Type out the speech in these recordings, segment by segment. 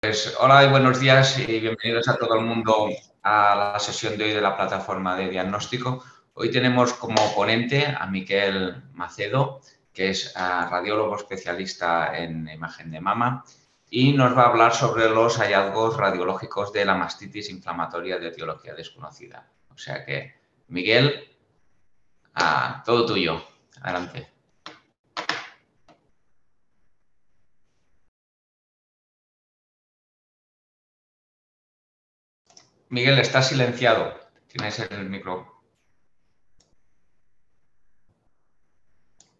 Pues hola y buenos días y bienvenidos a todo el mundo a la sesión de hoy de la plataforma de diagnóstico. Hoy tenemos como ponente a Miquel Macedo, que es ah, radiólogo especialista en imagen de mama y nos va a hablar sobre los hallazgos radiológicos de la mastitis inflamatoria de etiología desconocida. O sea que, Miguel, ah, todo tuyo. Adelante. Miguel, está silenciado. Tienes el micro.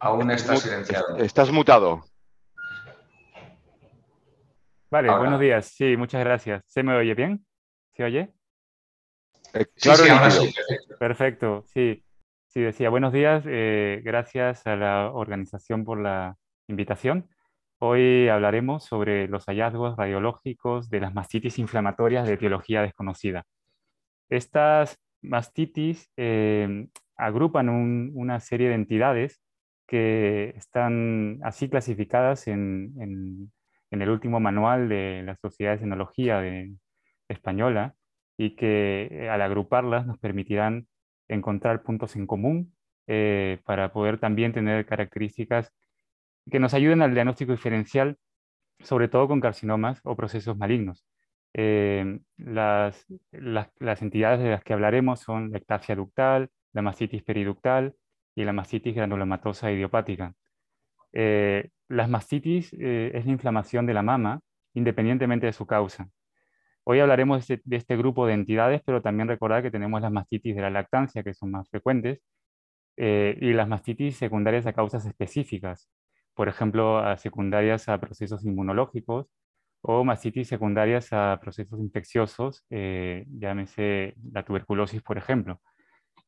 Aún está silenciado. Estás mutado. Vale, buenos días. Sí, muchas gracias. ¿Se me oye bien? ¿Se oye? Eh, claro, sí, ahora sí. Perfecto, sí. Sí, decía, buenos días. eh, gracias a la organización por la invitación. Hoy hablaremos sobre los hallazgos radiológicos de las mastitis inflamatorias de etiología desconocida. Estas mastitis eh, agrupan un- una serie de entidades que están así clasificadas en, en- en el último manual de la Sociedad de Enología de- Española y que eh, al agruparlas nos permitirán encontrar puntos en común eh, para poder también tener características que nos ayuden al diagnóstico diferencial, sobre todo con carcinomas o procesos malignos. Eh, las, las, las entidades de las que hablaremos son la ectasia ductal, la mastitis periductal y la mastitis granulomatosa idiopática. Eh, las mastitis eh, es la inflamación de la mama, independientemente de su causa. Hoy hablaremos de de este grupo de entidades, pero también recordar que tenemos las mastitis de la lactancia, que son más frecuentes, eh, y las mastitis secundarias a causas específicas, por ejemplo, a secundarias a procesos inmunológicos o mastitis secundarias a procesos infecciosos, eh, llámese la tuberculosis, por ejemplo.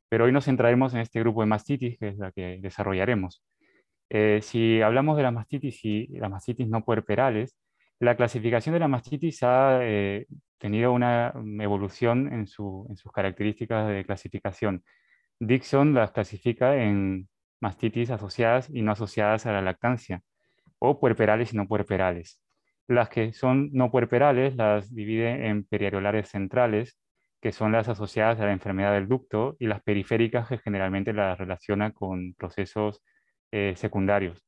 Pero hoy nos centraremos en este grupo de mastitis, que es la que desarrollaremos. Eh, si hablamos de las mastitis y las mastitis no puerperales, la clasificación de la mastitis ha eh, tenido una evolución en, su, en, sus características de clasificación. Dixon las clasifica en mastitis asociadas y no asociadas a la lactancia, o puerperales y no puerperales. Las que son no puerperales las divide en periareolares centrales, que son las asociadas a la enfermedad del ducto, y las periféricas, que generalmente las relaciona con procesos eh, secundarios.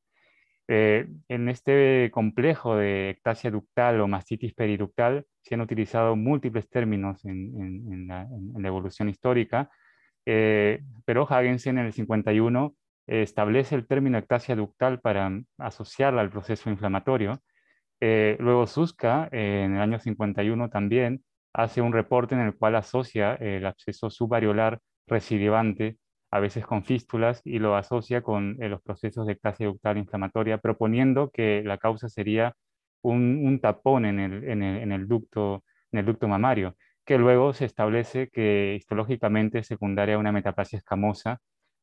Eh, en este complejo de ectasia ductal o mastitis periductal se han utilizado múltiples términos en, en, en, la, en la, evolución histórica, eh, pero Hagensen en el 51 eh, establece el término ectasia ductal para asociarla al proceso inflamatorio. Eh, luego Suska en el año 51 también hace un reporte en el cual asocia el absceso subareolar recidivante a veces con fístulas, y lo asocia con eh, los procesos de ectasia ductal inflamatoria, proponiendo que la causa sería un, tapón en el, en, el, en el, ducto, en el ducto mamario, que luego se establece que histológicamente secundaria a una metaplasia escamosa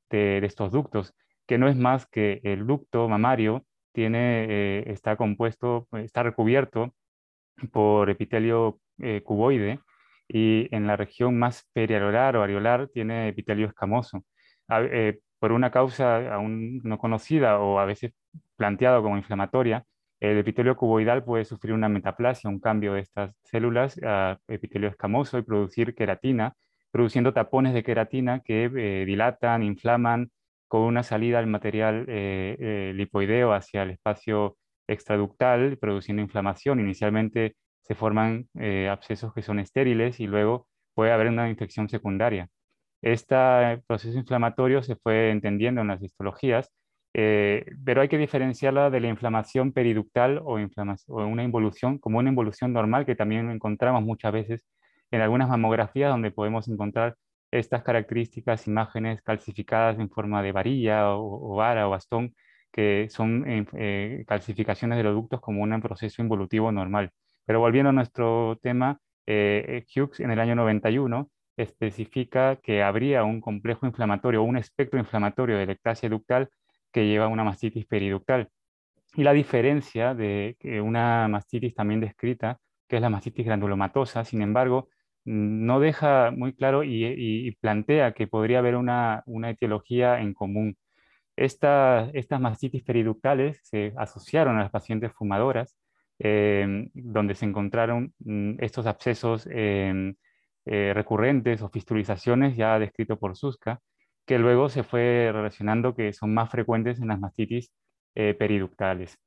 de, estos ductos, que no es más que el ducto mamario tiene, eh, está compuesto, está recubierto por epitelio eh, cuboide, y en la región más periareolar o areolar tiene epitelio escamoso. Eh, por una causa aún no conocida o a veces planteada como inflamatoria, el epitelio cuboidal puede sufrir una metaplasia, un cambio de estas células a epitelio escamoso y producir queratina, produciendo tapones de queratina que eh, dilatan, inflaman con una salida del material eh, eh, lipoideo hacia el espacio extraductal, produciendo inflamación. Inicialmente se forman eh, abscesos que son estériles y luego puede haber una infección secundaria. Este proceso inflamatorio se fue entendiendo en las histologías, pero hay que diferenciarla de la inflamación periductal o, o, una involución, como una involución normal que también encontramos muchas veces en algunas mamografías donde podemos encontrar estas características, imágenes calcificadas en forma de varilla o, o vara o bastón, que son eh, calcificaciones de los ductos como un proceso involutivo normal. Pero volviendo a nuestro tema, eh, Hughes en el año 91 especifica que habría un complejo inflamatorio un espectro inflamatorio de ectasia ductal que lleva a una mastitis periductal. Y la diferencia de una mastitis también descrita, que es la mastitis granulomatosa, sin embargo, no deja muy claro y, plantea que podría haber una, una etiología en común. Esta, estas mastitis periductales se asociaron a las pacientes fumadoras donde se encontraron mm, estos abscesos recurrentes o fistulizaciones ya descrito por Suska, que luego se fue relacionando que son más frecuentes en las mastitis periductales.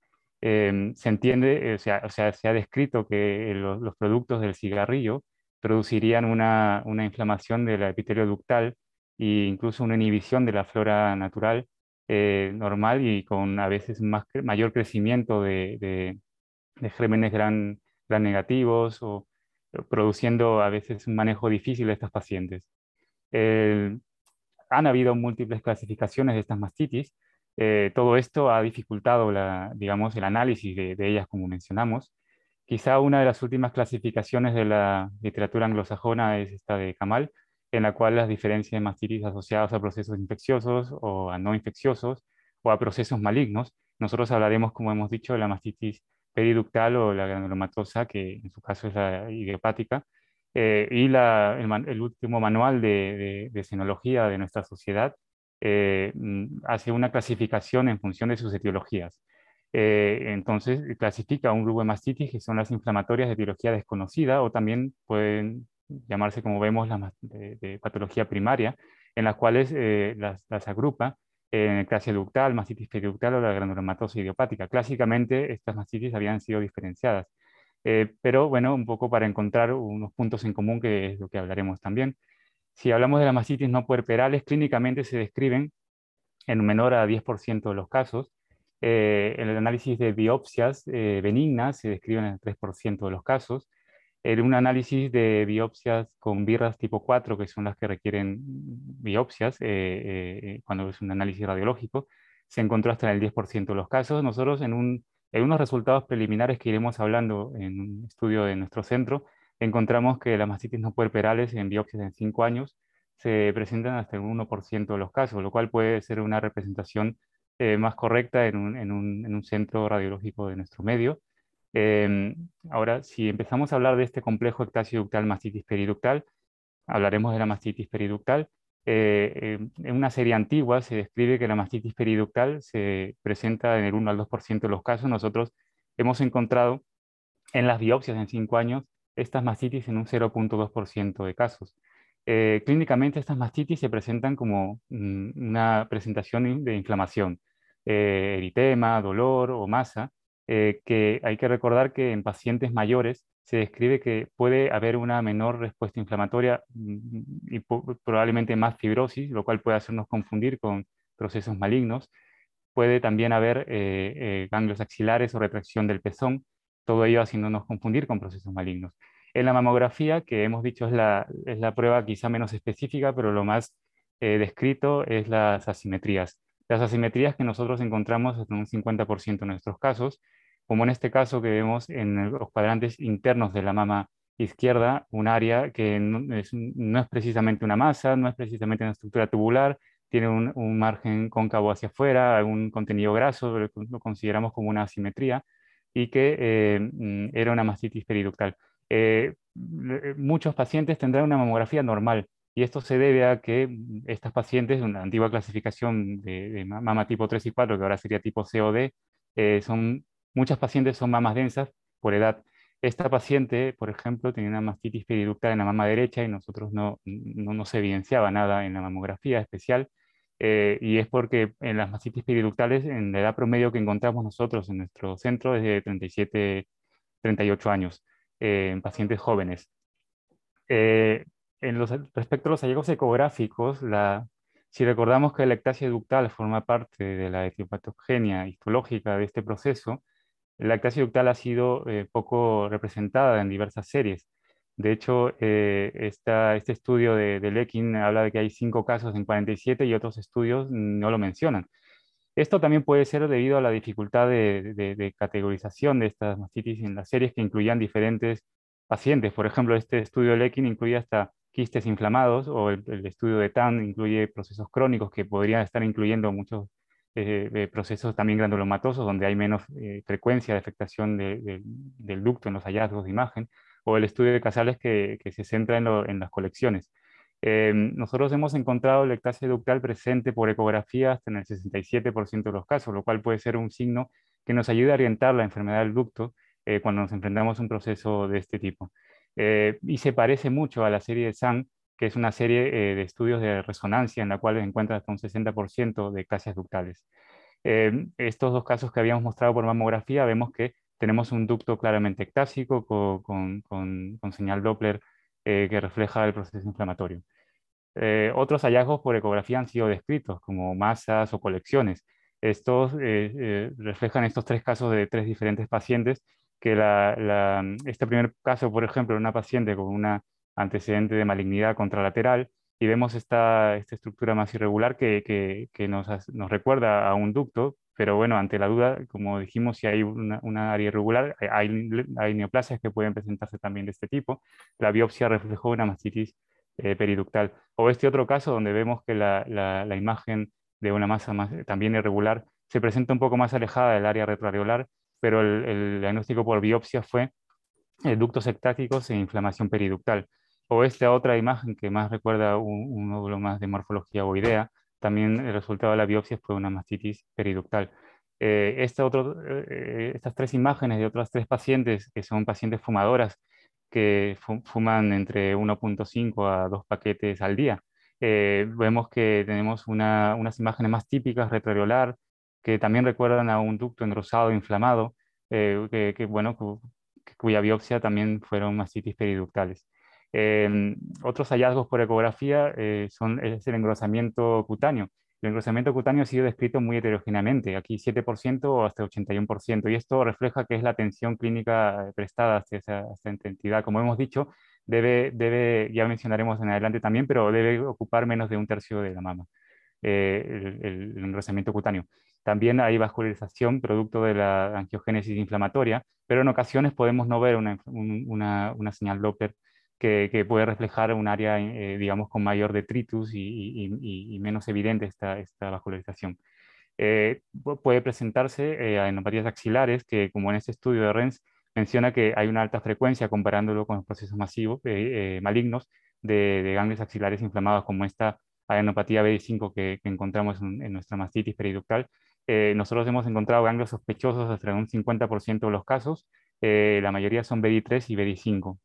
Em, se entiende, o sea, o sea, se ha descrito que los, productos del cigarrillo producirían una, una inflamación del epitelio ductal e incluso una inhibición de la flora natural eh, normal y con a veces más, mayor crecimiento de, de, gérmenes gran, gran negativos o produciendo a veces un manejo difícil de estos pacientes. han habido múltiples clasificaciones de estas mastitis, eh, todo esto ha dificultado la, digamos, el análisis de, ellas, como mencionamos. Quizá una de las últimas clasificaciones de la literatura anglosajona es esta de Kamal, en la cual las diferencias de mastitis asociadas a procesos infecciosos o a no infecciosos o a procesos malignos. Nosotros hablaremos, como hemos dicho, de la mastitis periductal o la granulomatosa, que en su caso es la idiopática, eh, y el, último manual de, de, de, de nuestra sociedad eh, mm, hace una clasificación en función de sus etiologías. Eh, entonces, clasifica un grupo de mastitis que son las inflamatorias de etiología desconocida o también pueden llamarse, como vemos, las de, patología primaria, en las cuales eh, las, agrupa en clase ductal, mastitis periductal o la granulomatosa idiopática. Clásicamente, estas mastitis habían sido diferenciadas. pero bueno, un poco para encontrar unos puntos en común, que es lo que hablaremos también. Si hablamos de las mastitis no puerperales, clínicamente se describen en menor a 10% de los casos. Eh, en el análisis de biopsias eh, benignas se describen en el 3% de los casos. En un análisis de biopsias con birras tipo 4, que son las que requieren biopsias, eh, cuando es un análisis radiológico, se encontró hasta en el 10% de los casos. Nosotros en, un, en unos resultados preliminares que iremos hablando en un estudio de nuestro centro, encontramos que las mastitis no puerperales en biopsias en 5 años se presentan hasta el 1% de los casos, lo cual puede ser una representación eh, más correcta en un, en, un, en un, centro radiológico de nuestro medio. Em, ahora, si empezamos a hablar de este complejo ectasio-ductal mastitis periductal, hablaremos de la mastitis periductal. Eh, em, en una serie antigua se describe que la mastitis periductal se presenta en el 1 al 2% de los casos. Nosotros hemos encontrado en las biopsias en 5 años estas mastitis en un 0.2% de casos. Eh, clínicamente estas mastitis se presentan como mm, una presentación de inflamación, eh, eritema, dolor o masa, eh, que hay que recordar que en pacientes mayores se describe que puede haber una menor respuesta inflamatoria mm, y probablemente más fibrosis, lo cual puede hacernos confundir con procesos malignos. Puede también haber ganglios axilares o retracción del pezón, todo ello haciéndonos confundir con procesos malignos. En la mamografía, que hemos dicho es la, es la prueba quizá menos específica, pero lo más eh, descrito es las asimetrías. Las asimetrías que nosotros encontramos en un 50% de nuestros casos, como en este caso que vemos en los cuadrantes internos de la mama izquierda, un área que no es, precisamente una masa, no es precisamente una estructura tubular, tiene un, margen cóncavo hacia afuera, algún contenido graso, lo, consideramos como una asimetría, y que eh, mm, era una mastitis periductal. Eh, muchos pacientes tendrán una mamografía normal y esto se debe a que mm, estas pacientes, una antigua clasificación de, mama tipo 3 y 4, que ahora sería tipo COD, son, muchas pacientes son mamas densas por edad. Esta paciente, por ejemplo, tenía una mastitis periductal en la mama derecha y nosotros no, no, se evidenciaba nada en la mamografía especial. y es porque en las mastitis periductales, en la edad promedio que encontramos nosotros en nuestro centro es de 37, 38 años en pacientes jóvenes. Eh, en los, respecto a los hallazgos ecográficos, si recordamos que la ectasia ductal forma parte de la etiopatogenia histológica de este proceso, la ectasia ductal ha sido eh, poco representada en diversas series. De hecho, eh, este estudio de, de Lekin habla de que hay cinco casos en 47 y otros estudios no lo mencionan. Esto también puede ser debido a la dificultad de, categorización de estas mastitis en las series que incluían diferentes pacientes. Por ejemplo, este estudio de Lekin incluye hasta quistes inflamados o el, estudio de TAN incluye procesos crónicos que podrían estar incluyendo muchos eh, procesos también granulomatosos donde hay menos eh, frecuencia de afectación del ducto en los hallazgos de imagen o el estudio de Casales que, se centra en las colecciones. Em, nosotros hemos encontrado la ectasia ductal presente por ecografía hasta en el 67% de los casos, lo cual puede ser un signo que nos ayude a orientar la enfermedad del ducto cuando nos enfrentamos a un proceso de este tipo. Y se parece mucho a la serie de SAN, que es una serie de estudios de resonancia en la cual encuentra hasta un 60% de clases ductales. estos dos casos que habíamos mostrado por mamografía, vemos que tenemos un ducto claramente ectásico con, con, señal Doppler eh, que refleja el proceso inflamatorio. Eh, otros hallazgos por ecografía han sido descritos, como masas o colecciones. Estos eh, reflejan estos tres casos de tres diferentes pacientes, que la, este primer caso, por ejemplo, una paciente con un antecedente de malignidad contralateral, y vemos esta, esta estructura más irregular que, que, nos, nos, recuerda a un ducto, pero bueno, ante la duda, como dijimos, si hay una, área irregular, hay, hay, neoplasias que pueden presentarse también de este tipo. La biopsia reflejó una mastitis eh, periductal. O este otro caso donde vemos que la, la, imagen de una masa más, también irregular se presenta un poco más alejada del área retroareolar, pero el, diagnóstico por biopsia fue ductos sectáticos e inflamación periductal. O esta otra imagen que más recuerda un, un nódulo más de morfología ovoidea, también el resultado de la biopsia fue una mastitis periductal. Eh, este otro, eh, estas tres imágenes de otras tres pacientes, que son pacientes fumadoras, que fuman entre 1.5 a 2 paquetes al día, eh, vemos que tenemos unas imágenes más típicas retroareolar, que también recuerdan a un ducto engrosado inflamado, que, bueno, cuya biopsia también fueron mastitis periductales. Em, otros hallazgos por ecografía eh, son es el engrosamiento cutáneo. El engrosamiento cutáneo ha sido descrito muy heterogéneamente, aquí 7% o hasta 81%, y esto refleja que es la atención clínica eh, prestada hasta esa, entidad. Como hemos dicho, debe, debe, ya mencionaremos en adelante también, pero debe ocupar menos de un tercio de la mama, eh, el, engrosamiento cutáneo. También hay vascularización producto de la angiogénesis inflamatoria, pero en ocasiones podemos no ver una, una, una señal Doppler que, puede reflejar un área, eh, digamos, con mayor detritus y, menos evidente esta, esta vascularización. Eh, puede presentarse eh, a enopatías axilares, que como en este estudio de Renz menciona que hay una alta frecuencia comparándolo con los procesos masivos malignos de, ganglios axilares inflamados, como esta adenopatía B5 que, encontramos en, nuestra mastitis periductal. Nosotros hemos encontrado ganglios sospechosos hasta un 50% de los casos, la mayoría son BD3 y BD5.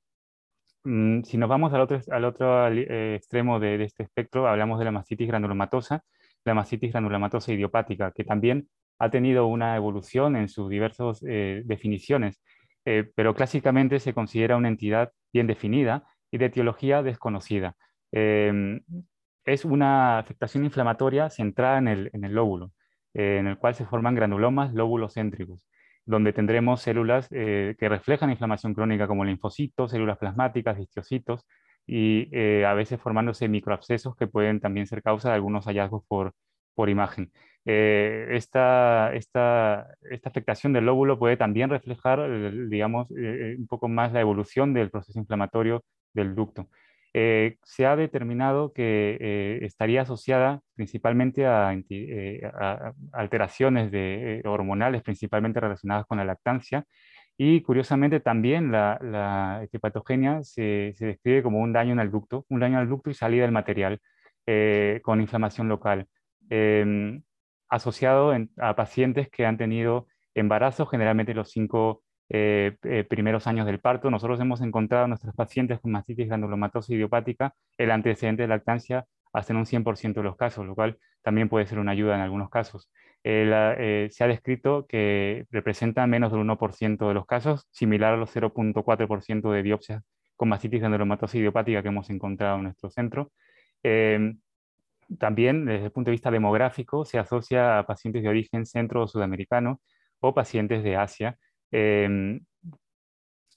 Mm, si nos vamos al otro, al otro eh, extremo de, este espectro, hablamos de la mastitis granulomatosa, la mastitis granulomatosa idiopática, que también ha tenido una evolución en sus diversas eh, definiciones, eh, pero clásicamente se considera una entidad bien definida y de etiología desconocida. Em, es una afectación inflamatoria centrada en el, en el lóbulo, en el cual se forman granulomas lóbulos céntricos donde tendremos células eh, que reflejan inflamación crónica como linfocitos, células plasmáticas, histiocitos, y eh, a veces formándose microabscesos que pueden también ser causa de algunos hallazgos por, por imagen. Eh, esta, esta, esta, afectación del lóbulo puede también reflejar, digamos, un poco más la evolución del proceso inflamatorio del ducto. Eh, se ha determinado que eh, estaría asociada principalmente a, eh, alteraciones de, hormonales, principalmente relacionadas con la lactancia, y curiosamente también la, la hepatogenia se, se, describe como un daño en el ducto, un daño al ducto y salida del material con inflamación local, em, asociado a pacientes que han tenido embarazos, generalmente los cinco eh, eh, primeros años del parto. Nosotros hemos encontrado en nuestros pacientes con mastitis granulomatosa idiopática el antecedente de lactancia hasta en un 100% de los casos, lo cual también puede ser una ayuda en algunos casos. Eh, se ha descrito que representa menos del 1% de los casos, similar a los 0.4% de biopsias con mastitis granulomatosa idiopática que hemos encontrado en nuestro centro. Em, también, desde el punto de vista demográfico, se asocia a pacientes de origen centro sudamericano o pacientes de Asia, Em,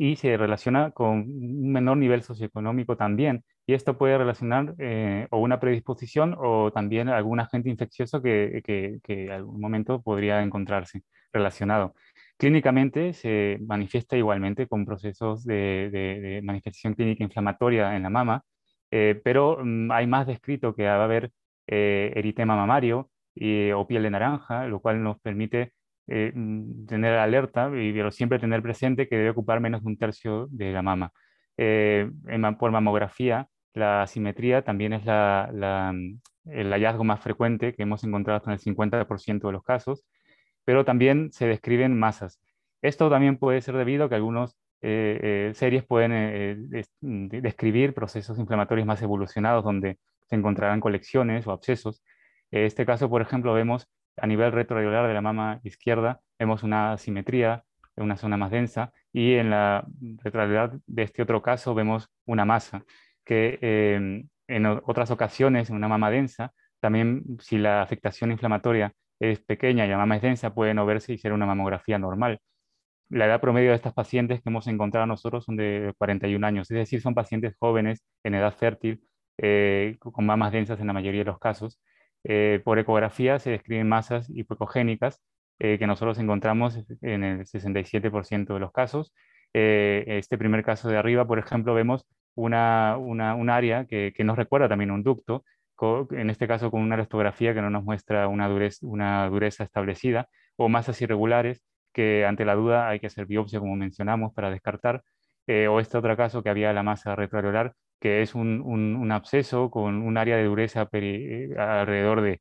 y se relaciona con un menor nivel socioeconómico también. Y esto puede relacionar eh, o una predisposición o también algún agente infeccioso que, que, en algún momento podría encontrarse relacionado. Clínicamente se manifiesta igualmente con procesos de, manifestación clínica inflamatoria en la mama, eh, pero mm, hay más descrito que va a haber eh, eritema mamario y, o piel de naranja, lo cual nos permite eh, mm, tener alerta, y, pero siempre tener presente que debe ocupar menos de un tercio de la mama. Eh, por mamografía, la asimetría también es la, mm, el hallazgo más frecuente que hemos encontrado hasta en el 50% de los casos, pero también se describen masas. Esto también puede ser debido a que algunas series pueden describir procesos inflamatorios más evolucionados donde se encontrarán colecciones o abscesos. En este caso, por ejemplo, vemos a nivel retroareolar de la mama izquierda, vemos una simetría en una zona más densa y en la retroareolar de este otro caso vemos una masa que em, en otras ocasiones en una mama densa, también si la afectación inflamatoria es pequeña y la mama es densa, puede no verse y ser una mamografía normal. La edad promedio de estas pacientes que hemos encontrado nosotros son de 41 años, es decir, son pacientes jóvenes en edad fértil, eh, con mamas densas en la mayoría de los casos. Eh, por ecografía se describen masas hipocogénicas eh, que nosotros encontramos en el 67% de los casos. este primer caso de arriba, por ejemplo, vemos una, una, un área que, que, nos recuerda también un ducto, en este caso con una elastografía que no nos muestra una dureza, una dureza establecida, o masas irregulares que ante la duda hay que hacer biopsia, como mencionamos, para descartar, o este otro caso que había la masa retroareolar que es un, un, absceso con un área de dureza eh, alrededor de,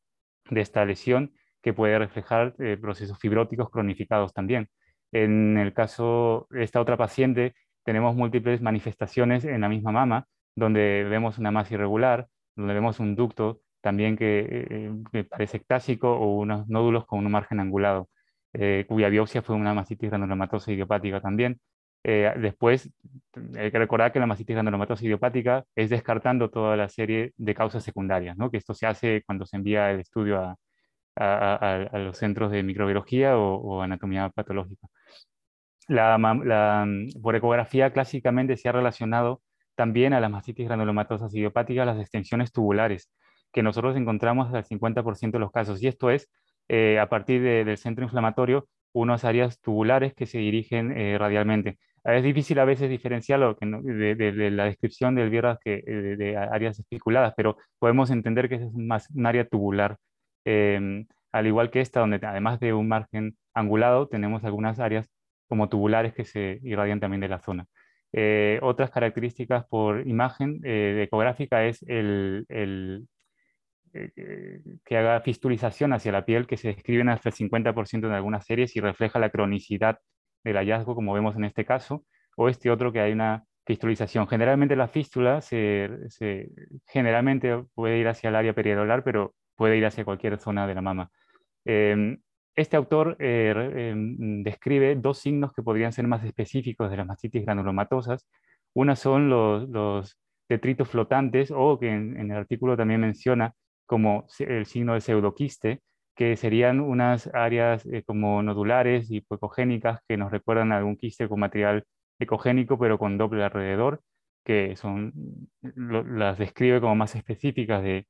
de, esta lesión que puede reflejar eh, procesos fibróticos cronificados también. En el caso de esta otra paciente, tenemos múltiples manifestaciones en la misma mama, donde vemos una masa irregular, donde vemos un ducto también que, eh, parece ectásico o unos nódulos con un margen angulado, cuya biopsia fue una mastitis granulomatosa idiopática también. Eh, después, hay que recordar que la mastitis granulomatosa idiopática es descartando toda la serie de causas secundarias, ¿no? que esto se hace cuando se envía el estudio a, los centros de microbiología o, anatomía patológica. La, por ecografía clásicamente se ha relacionado también a las mastitis granulomatosas idiopáticas las extensiones tubulares, que nosotros encontramos al 50% de los casos, y esto es eh, a partir del centro inflamatorio unas áreas tubulares que se dirigen eh, radialmente. Es difícil a veces diferenciarlo de, la descripción del virus que eh, de, áreas espiculadas, pero podemos entender que es más un área tubular. Em, al igual que esta, donde además de un margen angulado, tenemos algunas áreas como tubulares que se irradian también de la zona. Eh, otras características por imagen ecográfica es el, eh, que haga fistulización hacia la piel, que se describen hasta el 50% en algunas series y refleja la cronicidad del hallazgo, como vemos en este caso, o este otro que hay una fistulización. Generalmente la fístula se, generalmente puede ir hacia el área periodolar, pero puede ir hacia cualquier zona de la mama. Em, este autor eh, em, describe dos signos que podrían ser más específicos de las mastitis granulomatosas. Una son los, detritos flotantes o que en, el artículo también menciona como el signo de pseudoquiste, que serían unas áreas eh, como nodulares y ecogénicas que nos recuerdan a algún quiste con material ecogénico, pero con doble alrededor, que son, las describe como más específicas de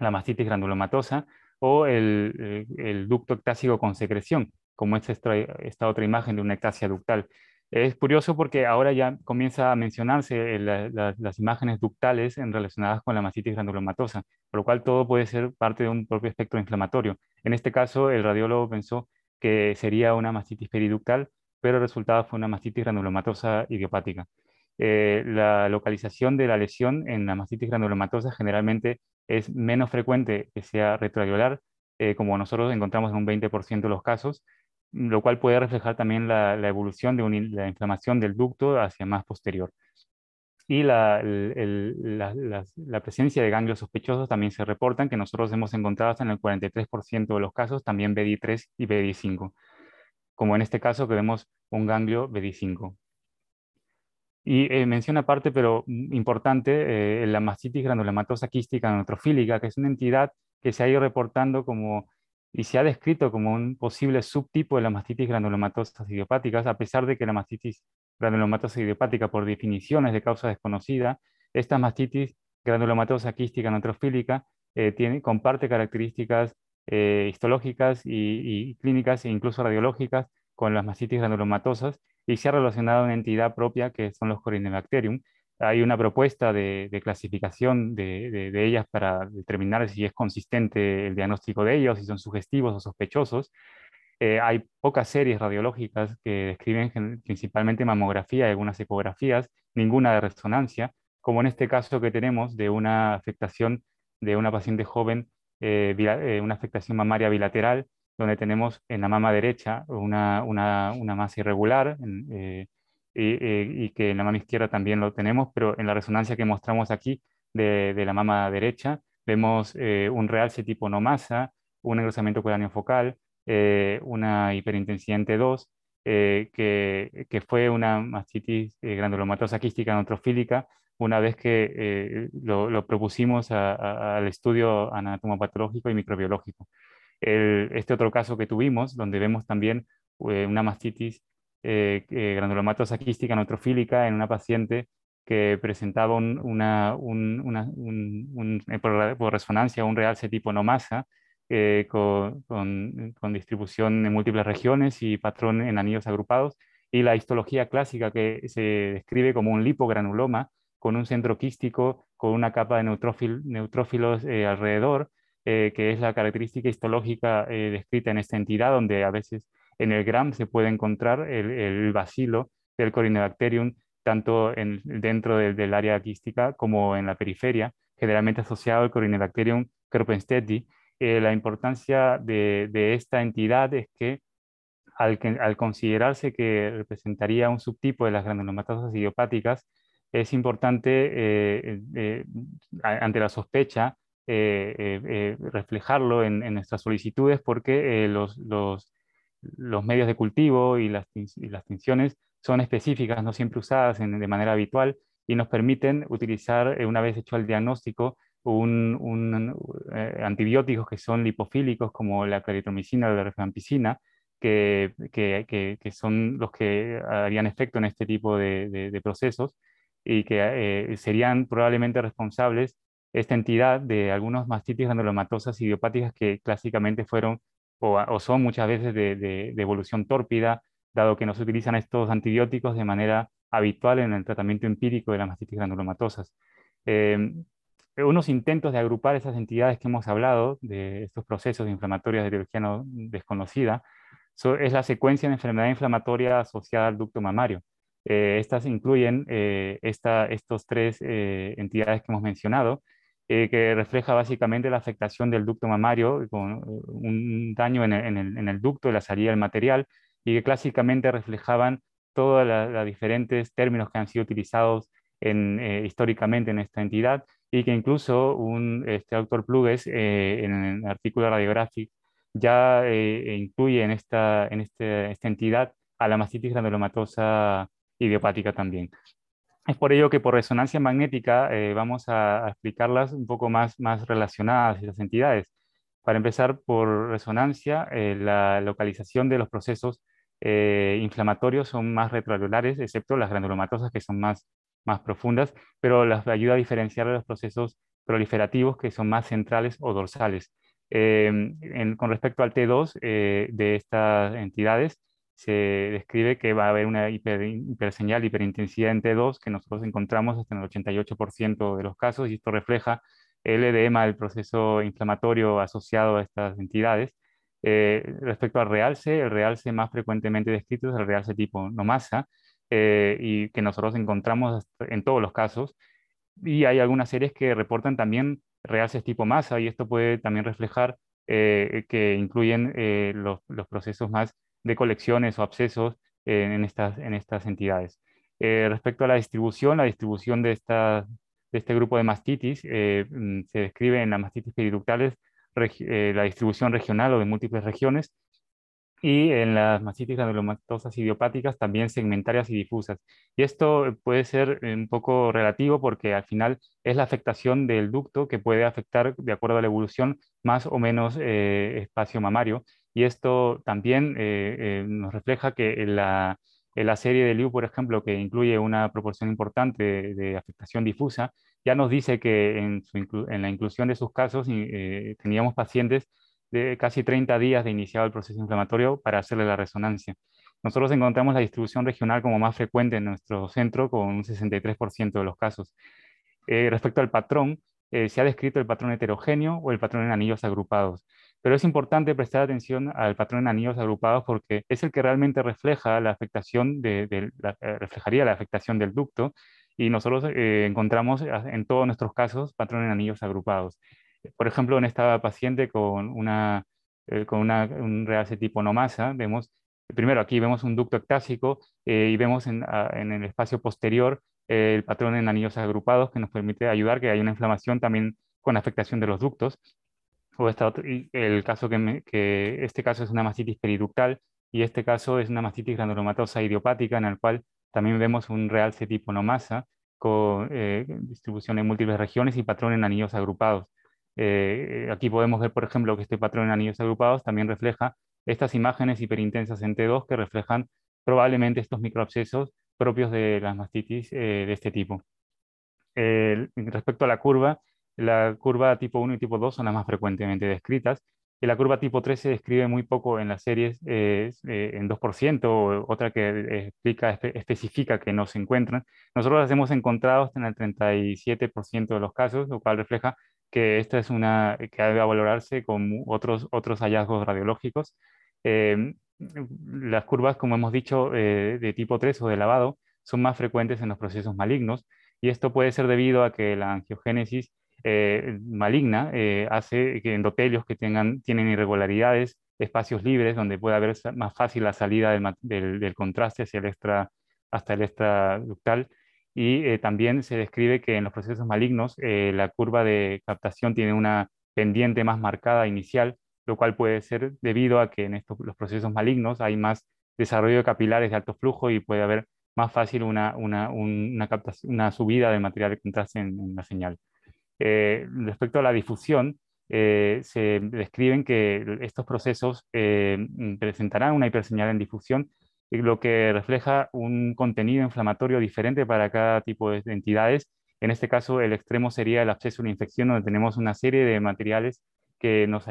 la mastitis granulomatosa, o el, ducto ectásico con secreción, como es esta, esta otra imagen de una ectasia ductal. Es curioso porque ahora ya comienza a mencionarse las imágenes ductales en relacionadas con la mastitis granulomatosa, por lo cual todo puede ser parte de un propio espectro inflamatorio. En este caso, el radiólogo pensó que sería una mastitis periductal, pero el resultado fue una mastitis granulomatosa idiopática. Eh, la localización de la lesión en la mastitis granulomatosa generalmente es menos frecuente que sea retroalveolar, eh, como nosotros encontramos en un 20% de los casos, lo cual puede reflejar también la, evolución de la inflamación del ducto hacia más posterior. Y la, la, presencia de ganglios sospechosos también se reportan, que nosotros hemos encontrado hasta en el 43% de los casos, también BD3 y BD5, como en este caso que vemos un ganglio BD5. Y eh, menciona aparte, pero importante, eh, la mastitis granulomatosa quística neutrofílica, que es una entidad que se ha ido reportando como y se ha descrito como un posible subtipo de la mastitis granulomatosa idiopáticas, a pesar de que la mastitis granulomatosa idiopática, por definición, es de causa desconocida, esta mastitis granulomatosa quística neutrofílica eh, tiene, comparte características eh, histológicas y, clínicas e incluso radiológicas con las mastitis granulomatosas y se ha relacionado a una entidad propia que son los Corynebacterium, hay una propuesta de, clasificación de, ellas para determinar si es consistente el diagnóstico de ellos, si son sugestivos o sospechosos. Eh, hay pocas series radiológicas que describen principalmente mamografía y algunas ecografías, ninguna de resonancia, como en este caso que tenemos de una afectación de una paciente joven, eh, eh, una afectación mamaria bilateral donde tenemos en la mama derecha una, masa irregular y, y, que en la mama izquierda también lo tenemos, pero en la resonancia que mostramos aquí de, de la mama derecha vemos eh, un realce tipo no masa, un engrosamiento cueráneo focal, eh, una hiperintensidad en T2, que, que, fue una mastitis granulomatosa quística neutrofílica una vez que lo, lo, propusimos al estudio anatomopatológico y microbiológico. Este otro caso que tuvimos, donde vemos también eh, una mastitis eh, eh, granulomatosa quística neutrofílica en una paciente que presentaba una, por, resonancia un realce tipo no masa con, con, distribución en múltiples regiones y patrón en anillos agrupados, y la histología clásica que se describe como un lipogranuloma con un centro quístico, con una capa de neutrófilos alrededor, eh, que es la característica histológica eh, descrita en esta entidad, donde a veces en el gram se puede encontrar el, el bacilo del Corynebacterium, tanto en, dentro del área quística como en la periferia, generalmente asociado al Corynebacterium kerpenstedti. Eh, la importancia de, de, esta entidad es que al, al, considerarse que representaría un subtipo de las granulomatosas idiopáticas, es importante ante la sospecha eh, eh, eh, reflejarlo en, nuestras solicitudes porque los, los, medios de cultivo y las, y las tinciones son específicas, no siempre usadas de manera habitual y nos permiten utilizar, una vez hecho el diagnóstico, un, un antibióticos que son lipofílicos como la claritromicina o la rifampicina, que, que, que, son los que harían efecto en este tipo de, procesos y que serían probablemente responsables esta entidad de algunos mastitis granulomatosas idiopáticas que clásicamente fueron o, son muchas veces de, evolución tórpida, dado que no se utilizan estos antibióticos de manera habitual en el tratamiento empírico de las mastitis granulomatosas. Em, unos intentos de agrupar esas entidades que hemos hablado, de estos procesos inflamatorios de etiología no desconocida, es la secuencia de enfermedad inflamatoria asociada al ducto mamario. Eh, estas incluyen eh, esta, estos tres eh, entidades que hemos mencionado, eh, que refleja básicamente la afectación del ducto mamario con eh, un daño en el, en el, ducto de la salida del material y que clásicamente reflejaban todos los diferentes términos que han sido utilizados en, eh, históricamente en esta entidad y que incluso un, este autor Plugues en el artículo radiográfico ya incluye en, esta, en este, esta entidad a la mastitis granulomatosa idiopática también. Es por ello que por resonancia magnética eh, vamos a, explicarlas un poco más, más relacionadas esas entidades. Para empezar, por resonancia, eh, la localización de los procesos eh, inflamatorios son más retroalveolares, excepto las granulomatosas que son más, más profundas, pero las ayuda a diferenciar los procesos proliferativos que son más centrales o dorsales. con respecto al T2 de estas entidades, se describe que va a haber una hiper, hiperseñal, hiperintensidad en T2 que nosotros encontramos hasta en el 88% de los casos y esto refleja el edema del proceso inflamatorio asociado a estas entidades. Eh, respecto al realce, el realce más frecuentemente descrito es el realce tipo no masa eh, y que nosotros encontramos en todos los casos. Y hay algunas series que reportan también realces tipo masa y esto puede también reflejar eh, que incluyen los, los, procesos más de colecciones o abscesos en, estas, en estas entidades. Eh, respecto a la distribución, la distribución de, esta, de este grupo de mastitis eh, mm, se describe en las mastitis periductales eh, la distribución regional o de múltiples regiones y en las mastitis granulomatosas idiopáticas también segmentarias y difusas. Y esto puede ser un poco relativo porque al final es la afectación del ducto que puede afectar, de acuerdo a la evolución, más o menos espacio mamario y esto también eh, eh, nos refleja que la, la, serie de Liu, por ejemplo, que incluye una proporción importante de, afectación difusa, ya nos dice que en, la inclusión de sus casos eh, teníamos pacientes de casi 30 días de iniciado el proceso inflamatorio para hacerle la resonancia. Nosotros encontramos la distribución regional como más frecuente en nuestro centro, con un 63% de los casos. respecto al patrón, se ha descrito el patrón heterogéneo o el patrón en anillos agrupados. Pero es importante prestar atención al patrón en anillos agrupados porque es el que realmente refleja la afectación de, eh, reflejaría la afectación del ducto y nosotros eh, encontramos en todos nuestros casos patrón en anillos agrupados. Por ejemplo, en esta paciente con una con una, un realce tipo no masa, vemos, primero aquí vemos un ducto ectásico y vemos en, en, el espacio posterior el patrón en anillos agrupados que nos permite ayudar que haya una inflamación también con afectación de los ductos. O el caso que, este caso es una mastitis periductal y este caso es una mastitis granulomatosa idiopática en el cual también vemos un realce tipo no masa con eh, distribución en múltiples regiones y patrón en anillos agrupados. Eh, aquí podemos ver, por ejemplo, que este patrón en anillos agrupados también refleja estas imágenes hiperintensas en T2 que reflejan probablemente estos microabscesos propios de las mastitis eh, de este tipo. respecto a la curva, la curva tipo 1 y tipo 2 son las más frecuentemente descritas y la curva tipo 3 se describe muy poco en las series eh, en 2%, o otra que explica, especifica que no se encuentran. Nosotros las hemos encontrado en el 37% de los casos, lo cual refleja que esta es una que debe valorarse con otros, otros hallazgos radiológicos. Em, las curvas, como hemos dicho, eh, de tipo 3 o de lavado, son más frecuentes en los procesos malignos y esto puede ser debido a que la angiogénesis eh, maligna eh, hace que endotelios que tengan, tienen irregularidades, espacios libres donde puede haber más fácil la salida del, contraste hacia el extra, hasta el extraductal. Y eh, también se describe que en los procesos malignos la curva de captación tiene una pendiente más marcada inicial, lo cual puede ser debido a que en estos, los procesos malignos hay más desarrollo de capilares de alto flujo y puede haber más fácil una, una, una, una subida del material de contraste en la señal. Eh, respecto a la difusión, eh, se describen que estos procesos eh, presentarán una hiperseñal en difusión, lo que refleja un contenido inflamatorio diferente para cada tipo de entidades. En este caso, el extremo sería el absceso de infección, donde tenemos una serie de materiales que, nos,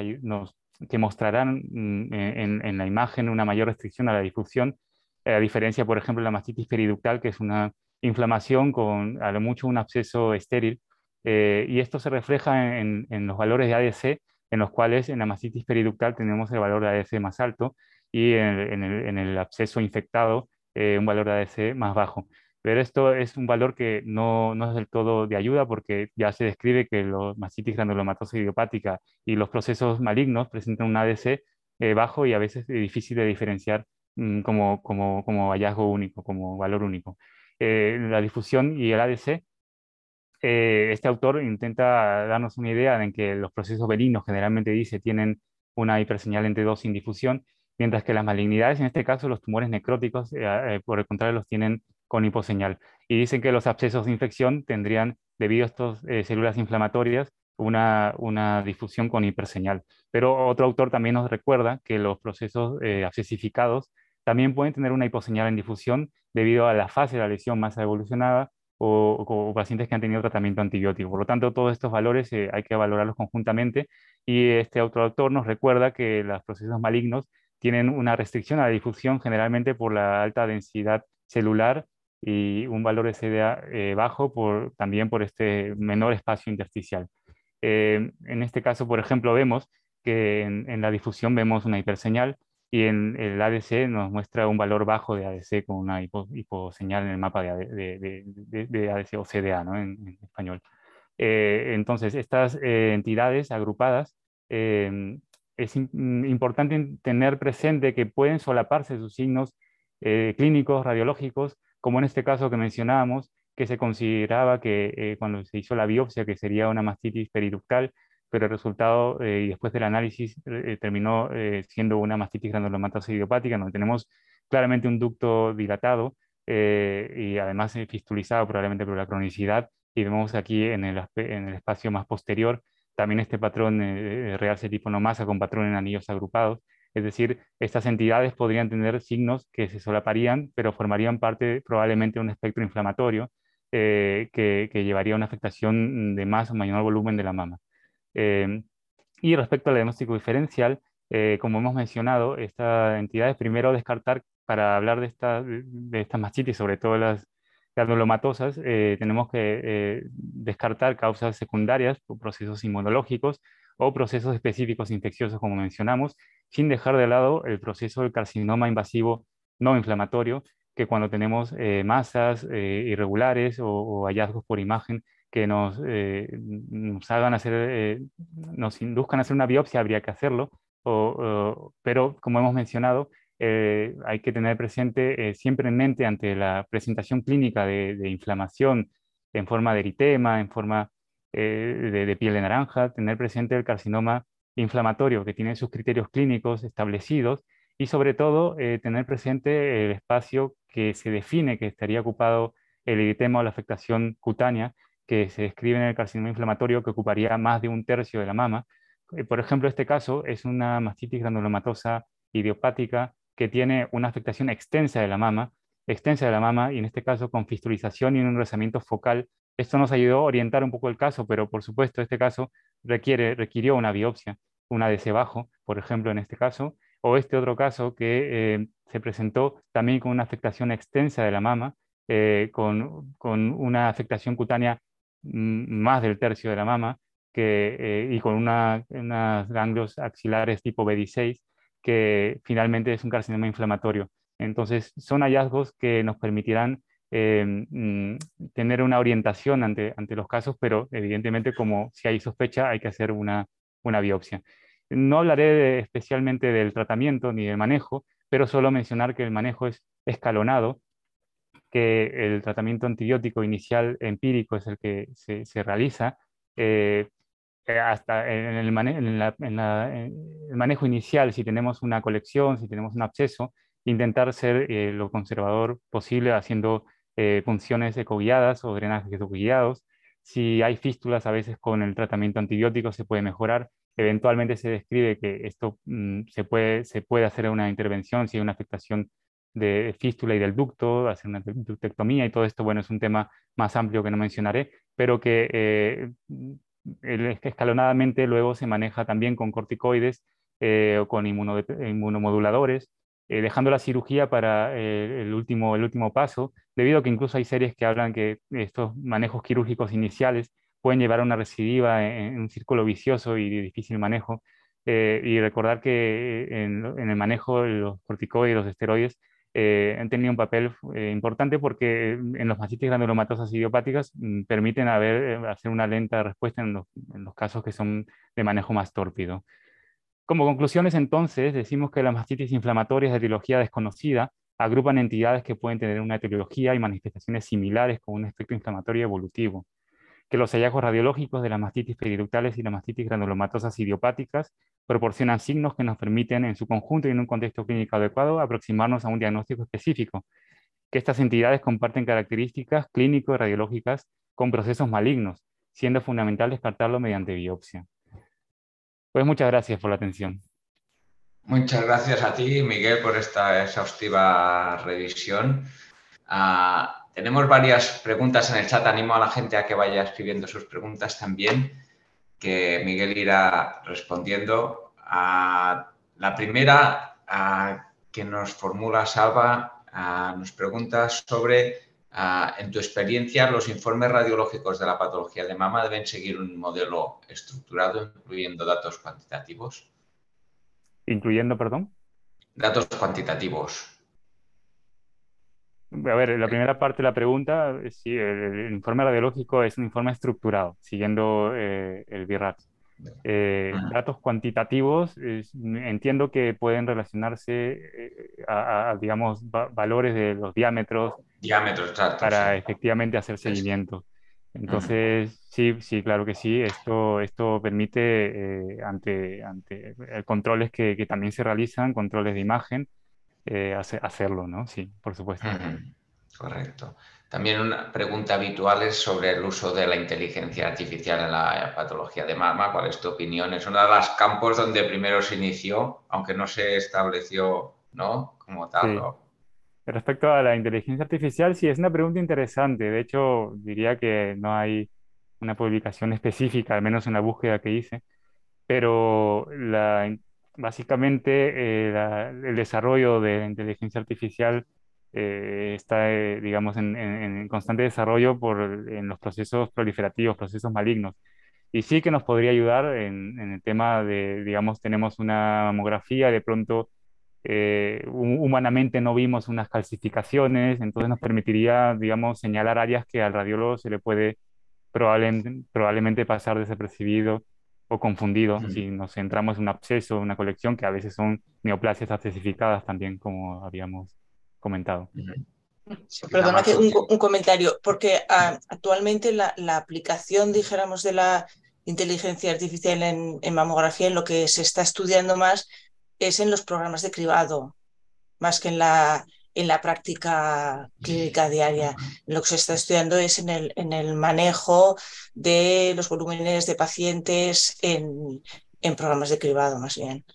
que mostrarán mm, en, en, la imagen una mayor restricción a la difusión, a diferencia, por ejemplo, de la mastitis periductal, que es una inflamación con a lo mucho un absceso estéril, eh, y esto se refleja en, los valores de ADC, en los cuales en la mastitis periductal tenemos el valor de ADC más alto y en, el, absceso infectado eh, un valor de ADC más bajo. Pero esto es un valor que no, no, es del todo de ayuda porque ya se describe que la mastitis granulomatosa idiopática y los procesos malignos presentan un ADC eh, bajo y a veces difícil de diferenciar mm, como, como, como, hallazgo único, como valor único. la difusión y el ADC eh, este autor intenta darnos una idea de que los procesos benignos generalmente dice tienen una hiperseñal entre 2 sin difusión, mientras que las malignidades, en este caso los tumores necróticos, eh, eh, por el contrario, los tienen con hiposeñal. Y dicen que los abscesos de infección tendrían, debido a estas células inflamatorias, una, una, difusión con hiperseñal. Pero otro autor también nos recuerda que los procesos abscesificados también pueden tener una hiposeñal en difusión debido a la fase de la lesión más evolucionada o, pacientes que han tenido tratamiento antibiótico. Por lo tanto, todos estos valores eh, hay que valorarlos conjuntamente y este otro autor nos recuerda que los procesos malignos tienen una restricción a la difusión generalmente por la alta densidad celular y un valor de CDA eh, bajo por, también por este menor espacio intersticial. Eh, en este caso, por ejemplo, vemos que en, en la difusión vemos una hiperseñal y en el ADC nos muestra un valor bajo de ADC con una hiposeñal en el mapa de, de, ADC o CDA ¿no? en, español. Eh, entonces, estas eh, entidades agrupadas, em, es mm, importante tener presente que pueden solaparse sus signos eh, clínicos, radiológicos, como en este caso que mencionábamos, que se consideraba que cuando se hizo la biopsia, que sería una mastitis periductal, pero el resultado eh, y después del análisis eh, terminó eh, siendo una mastitis granulomatosa idiopática, donde tenemos claramente un ducto dilatado y además fistulizado probablemente por la cronicidad, y vemos aquí en el, en el espacio más posterior también este patrón real tipo no masa con patrón en anillos agrupados, es decir, estas entidades podrían tener signos que se solaparían, pero formarían parte probablemente de un espectro inflamatorio que, que llevaría a una afectación de más o mayor volumen de la mama. Em, y respecto al diagnóstico diferencial, eh, como hemos mencionado, esta entidad es primero descartar, para hablar de, esta, de estas mastitis, sobre todo las granulomatosas, eh, tenemos que eh, descartar causas secundarias procesos inmunológicos o procesos específicos infecciosos, como mencionamos, sin dejar de lado el proceso del carcinoma invasivo no inflamatorio, que cuando tenemos masas irregulares o, hallazgos por imagen que nos, eh, nos hagan hacer, eh, nos induzcan a hacer una biopsia, habría que hacerlo, pero como hemos mencionado, eh, hay que tener presente eh, siempre en mente ante la presentación clínica de, inflamación en forma de eritema, en forma de, de, piel de naranja, tener presente el carcinoma inflamatorio que tiene sus criterios clínicos establecidos y sobre todo tener presente el espacio que se define que estaría ocupado el eritema o la afectación cutánea que se describe en el carcinoma inflamatorio que ocuparía más de un tercio de la mama. Por ejemplo, este caso es una mastitis granulomatosa idiopática que tiene una afectación extensa de la mama, extensa de la mama y en este caso con fistulización y un engrosamiento focal. Esto nos ayudó a orientar un poco el caso, pero por supuesto este caso requiere, requirió una biopsia, una de ese bajo, por ejemplo, en este caso, o este otro caso que eh, se presentó también con una afectación extensa de la mama, eh, con, con, una afectación cutánea más del tercio de la mama que, eh, y con unos ganglios axilares tipo B16 que finalmente es un carcinoma inflamatorio. Entonces, son hallazgos que nos permitirán em, mm, tener una orientación ante, ante los casos, pero evidentemente como si hay sospecha hay que hacer una, una biopsia. No hablaré especialmente del tratamiento ni del manejo, pero solo mencionar que el manejo es escalonado que el tratamiento antibiótico inicial empírico es el que se, se realiza. Eh, eh, hasta en el, manejo inicial, si tenemos una colección, si tenemos un absceso, intentar ser eh, lo conservador posible haciendo funciones ecoguiadas o drenajes ecoguiados. Si hay fístulas, a veces con el tratamiento antibiótico se puede mejorar. Eventualmente se describe que esto mm, se, puede, se puede hacer una intervención si hay una afectación de fístula y del ducto, hacer una ductectomía y todo esto, bueno, es un tema más amplio que no mencionaré, pero que eh, escalonadamente luego se maneja también con corticoides eh, o con inmunomoduladores, eh, dejando la cirugía para el, último, el último paso, debido a que incluso hay series que hablan que estos manejos quirúrgicos iniciales pueden llevar a una recidiva en, un círculo vicioso y de difícil manejo. y recordar que en, en, el manejo de los corticoides y los esteroides eh, han tenido un papel eh, importante porque en los mastitis granulomatosas idiopáticas mm, permiten eh, hacer una lenta respuesta en los, en los, casos que son de manejo más tórpido. Como conclusiones, entonces, decimos que las mastitis inflamatorias de etiología desconocida agrupan entidades que pueden tener una etiología y manifestaciones similares con un efecto inflamatorio evolutivo que los hallazgos radiológicos de las mastitis periductales y las mastitis granulomatosas idiopáticas proporcionan signos que nos permiten, en su conjunto y en un contexto clínico adecuado, aproximarnos a un diagnóstico específico, que estas entidades comparten características clínico radiológicas con procesos malignos, siendo fundamental descartarlo mediante biopsia. Pues muchas gracias por la atención. Muchas gracias a ti, Miguel, por esta exhaustiva revisión. Ah, tenemos varias preguntas en el chat. Animo a la gente a que vaya escribiendo sus preguntas también, que Miguel irá respondiendo. A la primera que nos formula Salva nos pregunta sobre, en tu experiencia, los informes radiológicos de la patología de mama deben seguir un modelo estructurado, incluyendo datos cuantitativos. ¿Incluyendo, perdón? Datos cuantitativos. A ver, la primera parte de la pregunta, sí, el, informe radiológico es un informe estructurado, siguiendo eh, el BIRAT. Eh, datos cuantitativos, entiendo que pueden relacionarse eh, a, digamos, valores de los diámetros. Diámetros, exacto. Para efectivamente hacer seguimiento. Entonces, sí, sí, claro que sí. Esto, esto permite, ante, ante controles que, que, también se realizan, controles de imagen, eh, hacerlo, ¿no? Sí, por supuesto. Correcto. También una pregunta habitual es sobre el uso de la inteligencia artificial en la patología de mama. ¿Cuál es tu opinión? Es uno de los campos donde primero se inició, aunque no se estableció, ¿no? Como tal. Respecto a la inteligencia artificial, sí, es una pregunta interesante. De hecho, diría que no hay una publicación específica, al menos en la búsqueda que hice, pero la básicamente eh, el desarrollo de la inteligencia artificial eh, está, eh, digamos, en, constante desarrollo por, en los procesos proliferativos, procesos malignos. Y sí que nos podría ayudar en, el tema de, digamos, tenemos una mamografía, de pronto humanamente no vimos unas calcificaciones, entonces nos permitiría, digamos, señalar áreas que al radiólogo se le puede probablemente, probablemente pasar desapercibido o confundido si nos centramos en un absceso, una colección, que a veces son neoplasias especificadas también, como habíamos comentado. perdona que un, comentario, porque ah, actualmente la, aplicación, dijéramos, de la inteligencia artificial en, en, mamografía, en lo que se está estudiando más es en los programas de cribado, más que en la, en la práctica clínica diaria. Lo que se está estudiando es en el, en el manejo de los volúmenes de pacientes en, en programas de cribado, más bien.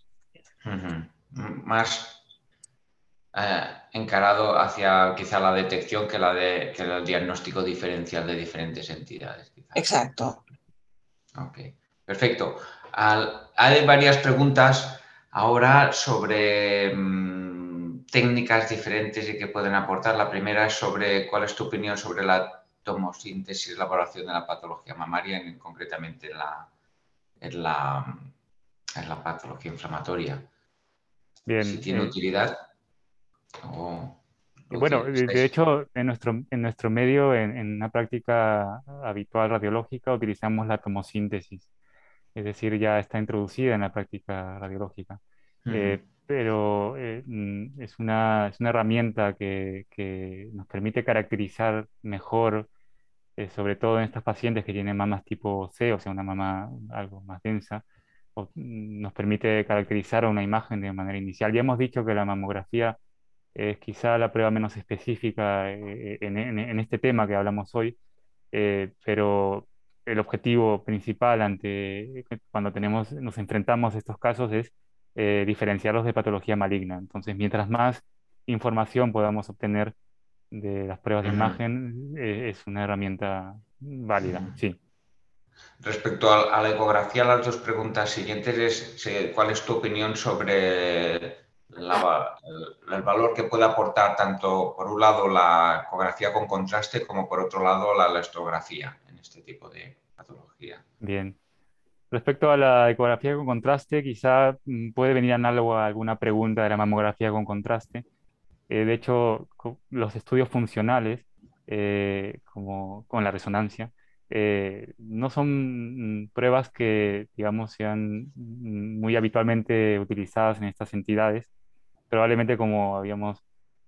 Más eh, encarado hacia quizá la detección que, la de, que el diagnóstico diferencial de diferentes entidades. Exacto. Ok, perfecto. hay varias preguntas ahora sobre... Mm, técnicas diferentes y que pueden aportar. La primera es sobre cuál es tu opinión sobre la tomosíntesis, la evaluación de la patología mamaria, concretamente en la, en la, en la patología inflamatoria. Bien. Si tiene eh, utilidad. bueno, de, hecho, en nuestro, en nuestro medio, en, una práctica habitual radiológica, utilizamos la tomosíntesis. Es decir, ya está introducida en la práctica radiológica pero eh, mm, es, una, es, una, herramienta que, que, nos permite caracterizar mejor, eh, sobre todo en estos pacientes que tienen mamas tipo C, o sea, una mama algo más densa, mm, nos permite caracterizar una imagen de manera inicial. Ya hemos dicho que la mamografía es quizá la prueba menos específica eh, en, en, este tema que hablamos hoy, pero el objetivo principal ante, cuando tenemos, nos enfrentamos a estos casos es eh, diferenciarlos de patología maligna. Entonces, mientras más información podamos obtener de las pruebas de imagen, eh, es una herramienta válida, sí. Respecto a, la ecografía, las dos preguntas siguientes es cuál es tu opinión sobre el, valor que puede aportar tanto, por un lado, la ecografía con contraste como, por otro lado, la elastografía en este tipo de patología. Bien. Respecto a la ecografía con contraste, quizá mm, puede venir análogo a alguna pregunta de la mamografía con contraste. Eh, de hecho, los estudios funcionales, eh, como con la resonancia, eh, no son mm, pruebas que, digamos, sean mm, muy habitualmente utilizadas en estas entidades. Probablemente, como habíamos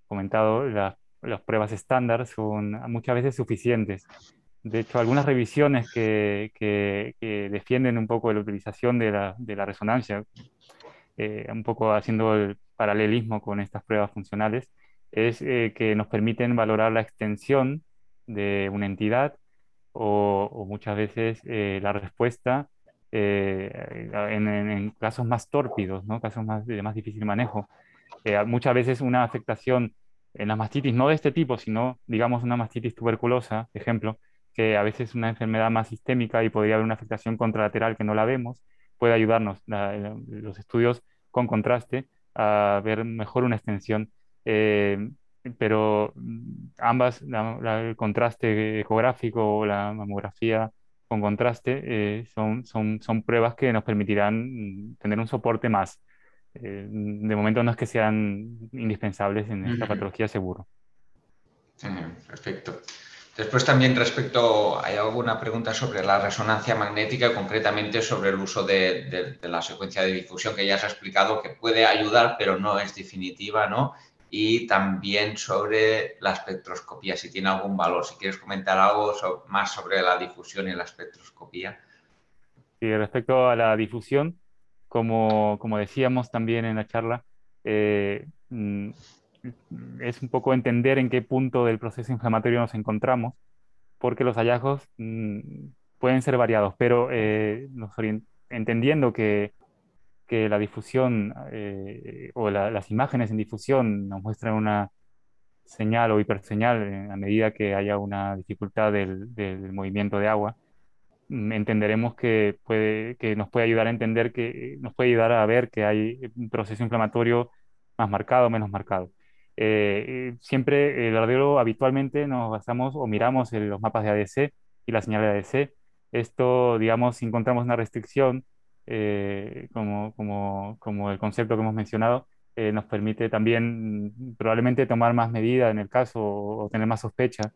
comentado, las pruebas estándar son muchas veces suficientes de hecho, algunas revisiones que, defienden un poco la utilización de la, resonancia, eh, un poco haciendo el paralelismo con estas pruebas funcionales, es eh, que nos permiten valorar la extensión de una entidad o, muchas veces eh, la respuesta en, casos más tórpidos, ¿no? casos más, de más difícil manejo. muchas veces una afectación en la mastitis, no de este tipo, sino, digamos, una mastitis tuberculosa, ejemplo, que a veces es una enfermedad más sistémica y podría haber una afectación contralateral que no la vemos, puede ayudarnos los estudios con contraste a ver mejor una extensión. Eh, pero mm, ambas, el contraste ecográfico o la mamografía con contraste, eh, son, son, son pruebas que nos permitirán mm, tener un soporte más. Eh, de momento no es que sean indispensables en esta patología seguro. Perfecto. Después también respecto, hay alguna pregunta sobre la resonancia magnética y concretamente sobre el uso de, la secuencia de difusión que ya has explicado que puede ayudar pero no es definitiva, ¿no? Y también sobre la espectroscopía, si tiene algún valor. Si quieres comentar algo más sobre la difusión y la espectroscopía. Sí, respecto a la difusión, como, como decíamos también en la charla, eh, mm, es un poco entender en qué punto del proceso inflamatorio nos encontramos, porque los hallazgos mm, pueden ser variados, pero eh, entendiendo que, que, la difusión eh, o las imágenes en difusión nos muestran una señal o hiperseñal a medida que haya una dificultad del, del movimiento de agua, mm, entenderemos que, puede, que nos puede ayudar a entender que nos puede ayudar a ver que hay un proceso inflamatorio más marcado o menos marcado. Eh, siempre el radiólogo habitualmente nos basamos o miramos en los mapas de ADC y la señal de ADC. Esto, digamos, si encontramos una restricción, eh, como, el concepto que hemos mencionado, eh, nos permite también mm, probablemente tomar más medidas en el caso o, tener más sospecha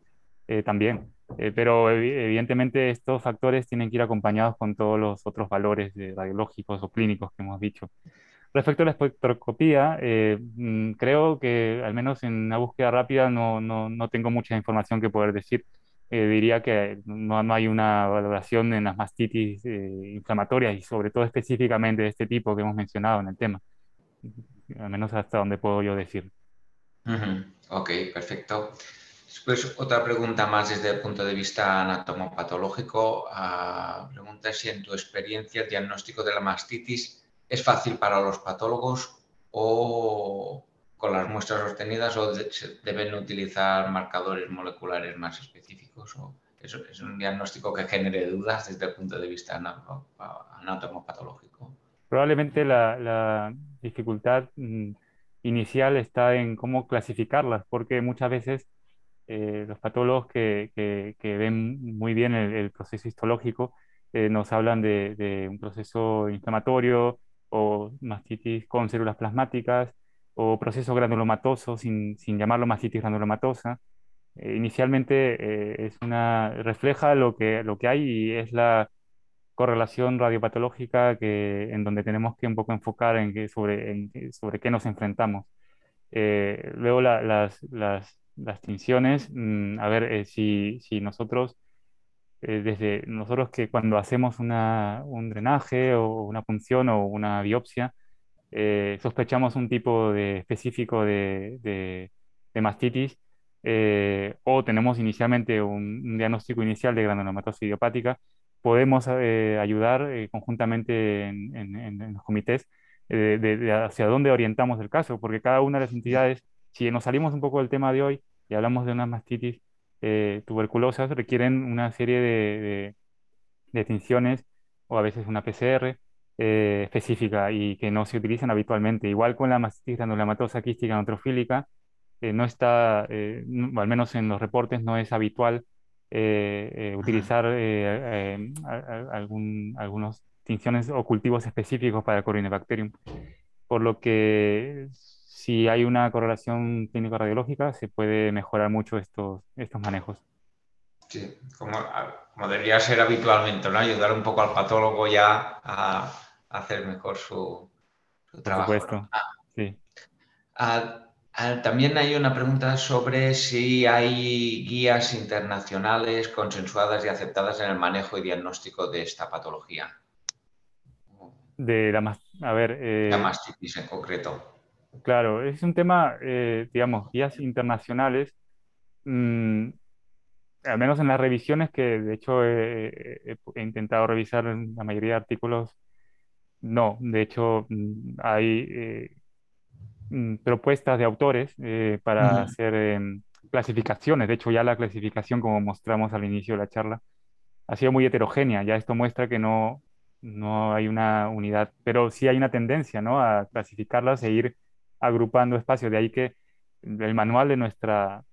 también. pero evidentemente estos factores tienen que ir acompañados con todos los otros valores radiológicos o clínicos que hemos dicho. Respecto a la espectroscopía, mm, creo que al menos en una búsqueda rápida no, no, no tengo mucha información que poder decir. Eh, diría que no, no, hay una valoración en las mastitis eh, inflamatorias y sobre todo específicamente de este tipo que hemos mencionado en el tema, al menos hasta donde puedo yo decir. Ok, perfecto. Después, otra pregunta más desde el punto de vista anatomopatológico. Uh, pregunta si en tu experiencia el diagnóstico de la mastitis es fácil para los patólogos o con las muestras obtenidas o deben utilizar marcadores moleculares más específicos o eso es un diagnóstico que genere dudas desde el punto de vista anatomopatológico. Probablemente la, dificultad mm, inicial está en cómo clasificarlas, porque muchas veces eh, los patólogos que, ven muy bien el, proceso histológico eh, nos hablan de, un proceso inflamatorio o mastitis con células plasmáticas o proceso granulomatoso, sin, sin llamarlo mastitis granulomatosa. Eh, inicialmente eh, es una, refleja lo que, lo que hay y es la correlación radiopatológica que, en donde tenemos que un poco enfocar en que, sobre, en, sobre qué nos enfrentamos. Eh, luego las, las, las, tinciones, mm, a ver si, si nosotros desde nosotros que cuando hacemos una, un drenaje o una punción o una biopsia, eh, sospechamos un tipo de, específico de, de, mastitis eh, o tenemos inicialmente un, diagnóstico inicial de granulomatosis idiopática, podemos eh, ayudar conjuntamente en, en, los comités de, hacia dónde orientamos el caso, porque cada una de las entidades, si nos salimos un poco del tema de hoy y hablamos de una mastitis tuberculosas, requieren una serie de, de, tinciones o a veces una PCR eh, específica y que no se utilizan habitualmente. Igual con la mastitis granulomatosa quística neutrofílica, eh, no está, eh, al menos en los reportes, no es habitual utilizar algún, algunos tinciones o cultivos específicos para el Corynebacterium. Por lo que si hay una correlación clínico-radiológica, se puede mejorar mucho estos, estos manejos. Sí, como, como, debería ser habitualmente, ¿no? Ayudar un poco al patólogo ya a, hacer mejor su, trabajo. Por supuesto, ah. sí. Ah, ah, también hay una pregunta sobre si hay guías internacionales consensuadas y aceptadas en el manejo y diagnóstico de esta patología. De la, a ver, eh, la mastitis en concreto. Claro, es un tema, eh, digamos, guías internacionales. Mm, al menos en las revisiones que de hecho he, intentado revisar la mayoría de artículos no, de hecho mm, hay eh, mm, propuestas de autores eh, para hacer em, clasificaciones. De hecho, ya la clasificación, como mostramos al inicio de la charla, ha sido muy heterogénea. Ya esto muestra que no, no hay una unidad, pero sí hay una tendencia ¿no? a clasificarlas e ir agrupando espacios. De ahí que el manual de nuestra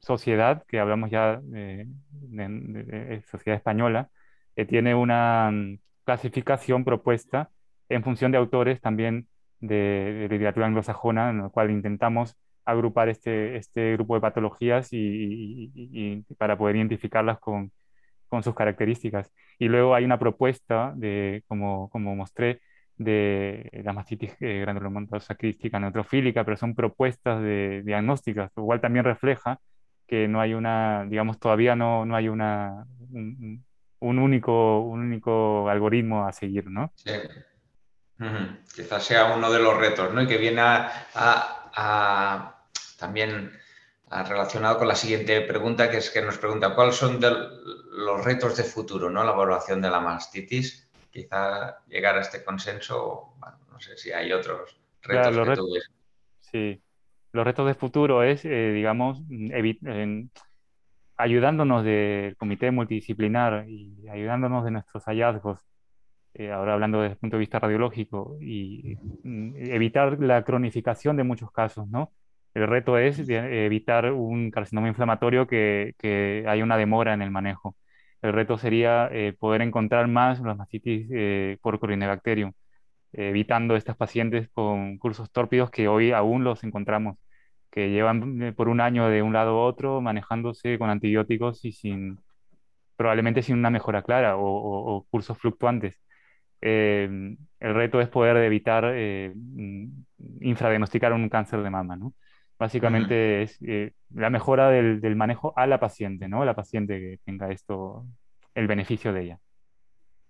sociedad, que hablamos ya de, de sociedad española, eh, tiene una mm, clasificación propuesta en función de autores también de, literatura anglosajona, en el cual intentamos agrupar este, este grupo de patologías y, para poder identificarlas con, con, sus características. Y luego hay una propuesta, de, como, como mostré, de la mastitis eh, crística neutrofílica, pero son propuestas de diagnósticas, lo cual también refleja que no hay una, digamos, todavía no, no hay una, un, único, un único algoritmo a seguir, ¿no? Sí. Quizás sea uno de los retos, ¿no? Y que viene a, también relacionado con la siguiente pregunta, que es que nos pregunta cuáles son los retos de futuro, ¿no? La evaluación de la mastitis. Quizá llegar a este consenso, no sé si hay otros retos que tú ves. Sí, los retos de futuro es, eh, digamos, ayudándonos del comité multidisciplinar y ayudándonos de nuestros hallazgos eh, ahora hablando desde el punto de vista radiológico, y mm, evitar la cronificación de muchos casos, ¿no? El reto es evitar un carcinoma inflamatorio que, que haya una demora en el manejo. El reto sería eh, poder encontrar más los mastitis eh, por Corynebacterium, evitando estas pacientes con cursos tórpidos que hoy aún los encontramos. que llevan eh, por un año de un lado a otro manejándose con antibióticos y sin, probablemente sin una mejora clara o, cursos fluctuantes. Eh, el reto es poder evitar eh, mm, infradiagnosticar un cáncer de mama, ¿no? Básicamente es eh, la mejora del, del, manejo a la paciente, ¿no? La paciente que tenga esto, el beneficio de ella.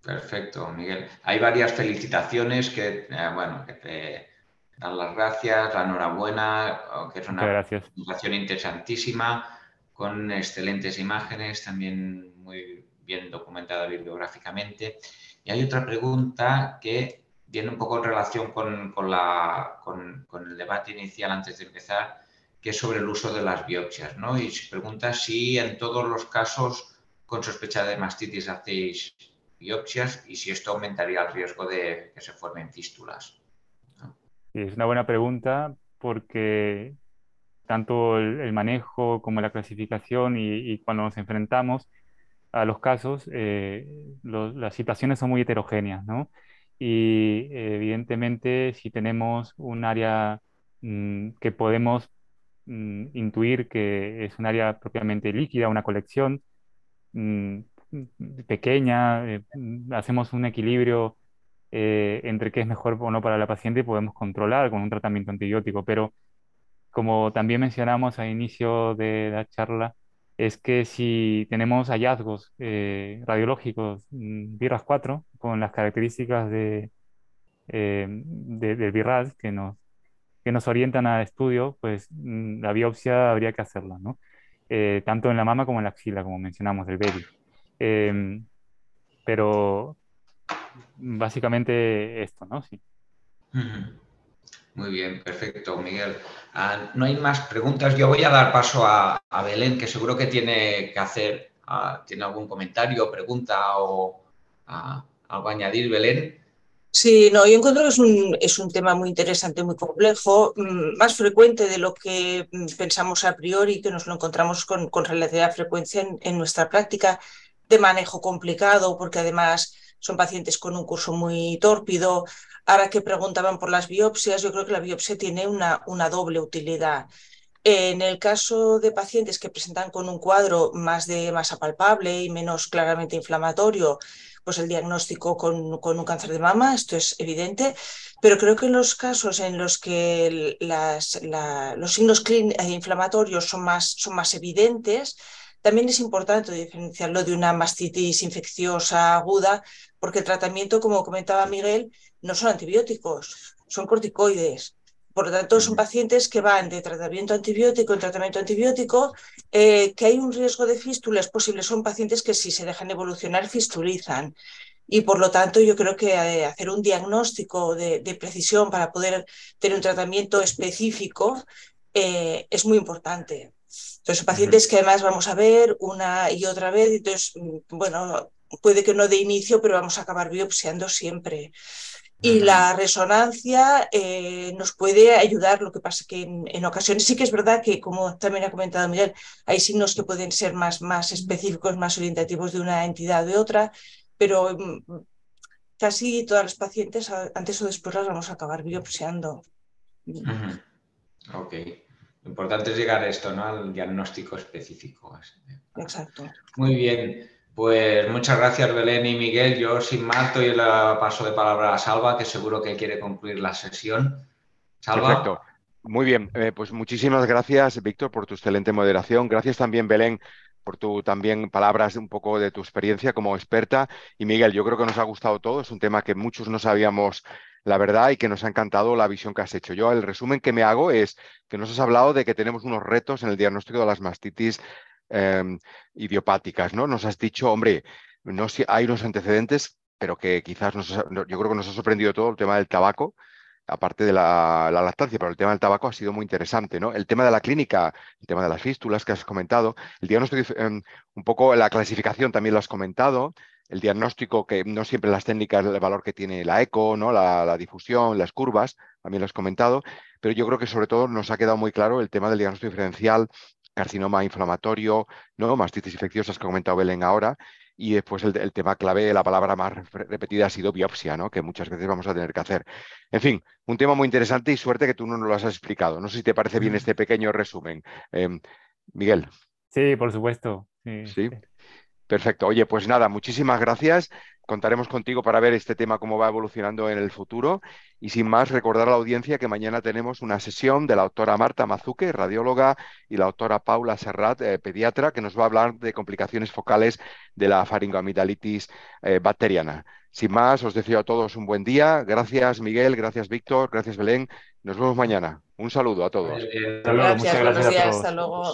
Perfecto, Miguel. Hay varias felicitaciones que, bueno, que te dan las gracias, la enhorabuena, que es una presentación interesantísima con excelentes imágenes, también muy bien documentada bibliográficamente. Y hay otra pregunta que viene un poco en relación con, la, con, el debate inicial antes de empezar, que es sobre el uso de las biopsias. ¿no? Y se pregunta si en todos los casos con sospecha de mastitis hacéis biopsias y si esto aumentaría el riesgo de que se formen fístulas. es una buena pregunta porque tanto el, manejo como la clasificación y, cuando nos enfrentamos a los casos, eh, las situaciones son muy heterogéneas, ¿no? Y evidentemente si tenemos un área mm, que podemos mm, intuir que es un área propiamente líquida, una colección mm, pequeña, eh, hacemos un equilibrio eh, entre qué es mejor o no para la paciente y podemos controlar con un tratamiento antibiótico, pero como también mencionamos al inicio de la charla, es que si tenemos hallazgos eh, radiológicos BIRAS mm, 4 con las características de, eh, del BIRAS que nos, que nos orientan al estudio, pues mm, la biopsia habría que hacerla, ¿no? Eh, tanto en la mama como en la axila, como mencionamos, del BERI. Em, pero básicamente esto, ¿no? Sí. Muy bien, perfecto, Miguel. Ah, no hay más preguntas. Yo voy a dar paso a, Belén, que seguro que tiene que hacer, ah, tiene algún comentario, pregunta o ah, algo a añadir, Belén. Sí, no, yo encuentro que es un, es un tema muy interesante, muy complejo, mm, más frecuente de lo que mm, pensamos a priori, que nos lo encontramos con, con relativa frecuencia en, en nuestra práctica, de manejo complicado, porque además son pacientes con un curso muy tórpido, Ahora que preguntaban por las biopsias, yo creo que la biopsia tiene una, una doble utilidad. En el caso de pacientes que presentan con un cuadro más de masa palpable y menos claramente inflamatorio, pues el diagnóstico con, con, un cáncer de mama, esto es evidente, pero creo que en los casos en los que las, los signos eh, inflamatorios son más, son más evidentes, también es importante diferenciarlo de una mastitis infecciosa aguda, porque el tratamiento, como comentaba Miguel, no son antibióticos, son corticoides. Por lo tanto, son pacientes que van de tratamiento antibiótico en tratamiento antibiótico, eh, que hay un riesgo de fístula, es posible, son pacientes que si se dejan evolucionar, fistulizan. Y por lo tanto, yo creo que eh, hacer un diagnóstico de, precisión para poder tener un tratamiento específico eh, es muy importante. Entonces, pacientes que además vamos a ver una y otra vez, entonces, bueno, puede que no de inicio, pero vamos a acabar biopsiando siempre. Y la resonancia eh, nos puede ayudar, lo que pasa que en, ocasiones sí que es verdad que, como también ha comentado Miguel, hay signos que pueden ser más, más específicos, más orientativos de una entidad o de otra, pero mm, casi todas las pacientes antes o después las vamos a acabar biopsiando. Ok. Lo importante es llegar a esto, ¿no? Al diagnóstico específico. Exacto. Muy bien. Pues muchas gracias Belén y Miguel. Yo sin más doy el paso de palabra a Salva, que seguro que quiere concluir la sesión. Salva. Perfecto. Muy bien, eh, pues muchísimas gracias Víctor por tu excelente moderación. Gracias también Belén por tu también palabras un poco de tu experiencia como experta. Y Miguel, yo creo que nos ha gustado todo. Es un tema que muchos no sabíamos la verdad y que nos ha encantado la visión que has hecho. Yo el resumen que me hago es que nos has hablado de que tenemos unos retos en el diagnóstico de las mastitis Em, idiopáticas, ¿no? Nos has dicho, hombre, no si hay unos antecedentes, pero que quizás nos, yo creo que nos ha sorprendido todo el tema del tabaco, aparte de la, lactancia, pero el tema del tabaco ha sido muy interesante, ¿no? El tema de la clínica, el tema de las fístulas que has comentado, el diagnóstico, em, un poco la clasificación también lo has comentado, el diagnóstico que no siempre las técnicas, el valor que tiene la eco, ¿no? La, la, difusión, las curvas, también lo has comentado, pero yo creo que sobre todo nos ha quedado muy claro el tema del diagnóstico diferencial carcinoma inflamatorio, ¿no? mastitis infecciosas que ha comentado Belén ahora, y después el, tema clave, la palabra más repetida ha sido biopsia, ¿no? que muchas veces vamos a tener que hacer. En fin, un tema muy interesante y suerte que tú no nos lo has explicado. No sé si te parece bien este pequeño resumen. Em, Miguel. Sí, por supuesto. Sí. Perfecto. Oye, pues nada, muchísimas gracias. Contaremos contigo para ver este tema cómo va evolucionando en el futuro. Y sin más, recordar a la audiencia que mañana tenemos una sesión de la doctora Marta Mazuque, radióloga, y la doctora Paula Serrat, eh, pediatra, que nos va a hablar de complicaciones focales de la faringoamidalitis eh, bacteriana. Sin más, os deseo a todos un buen día. Gracias, Miguel. Gracias, Víctor. Gracias, Belén. Nos vemos mañana. Un saludo a todos. gracias, Hasta luego.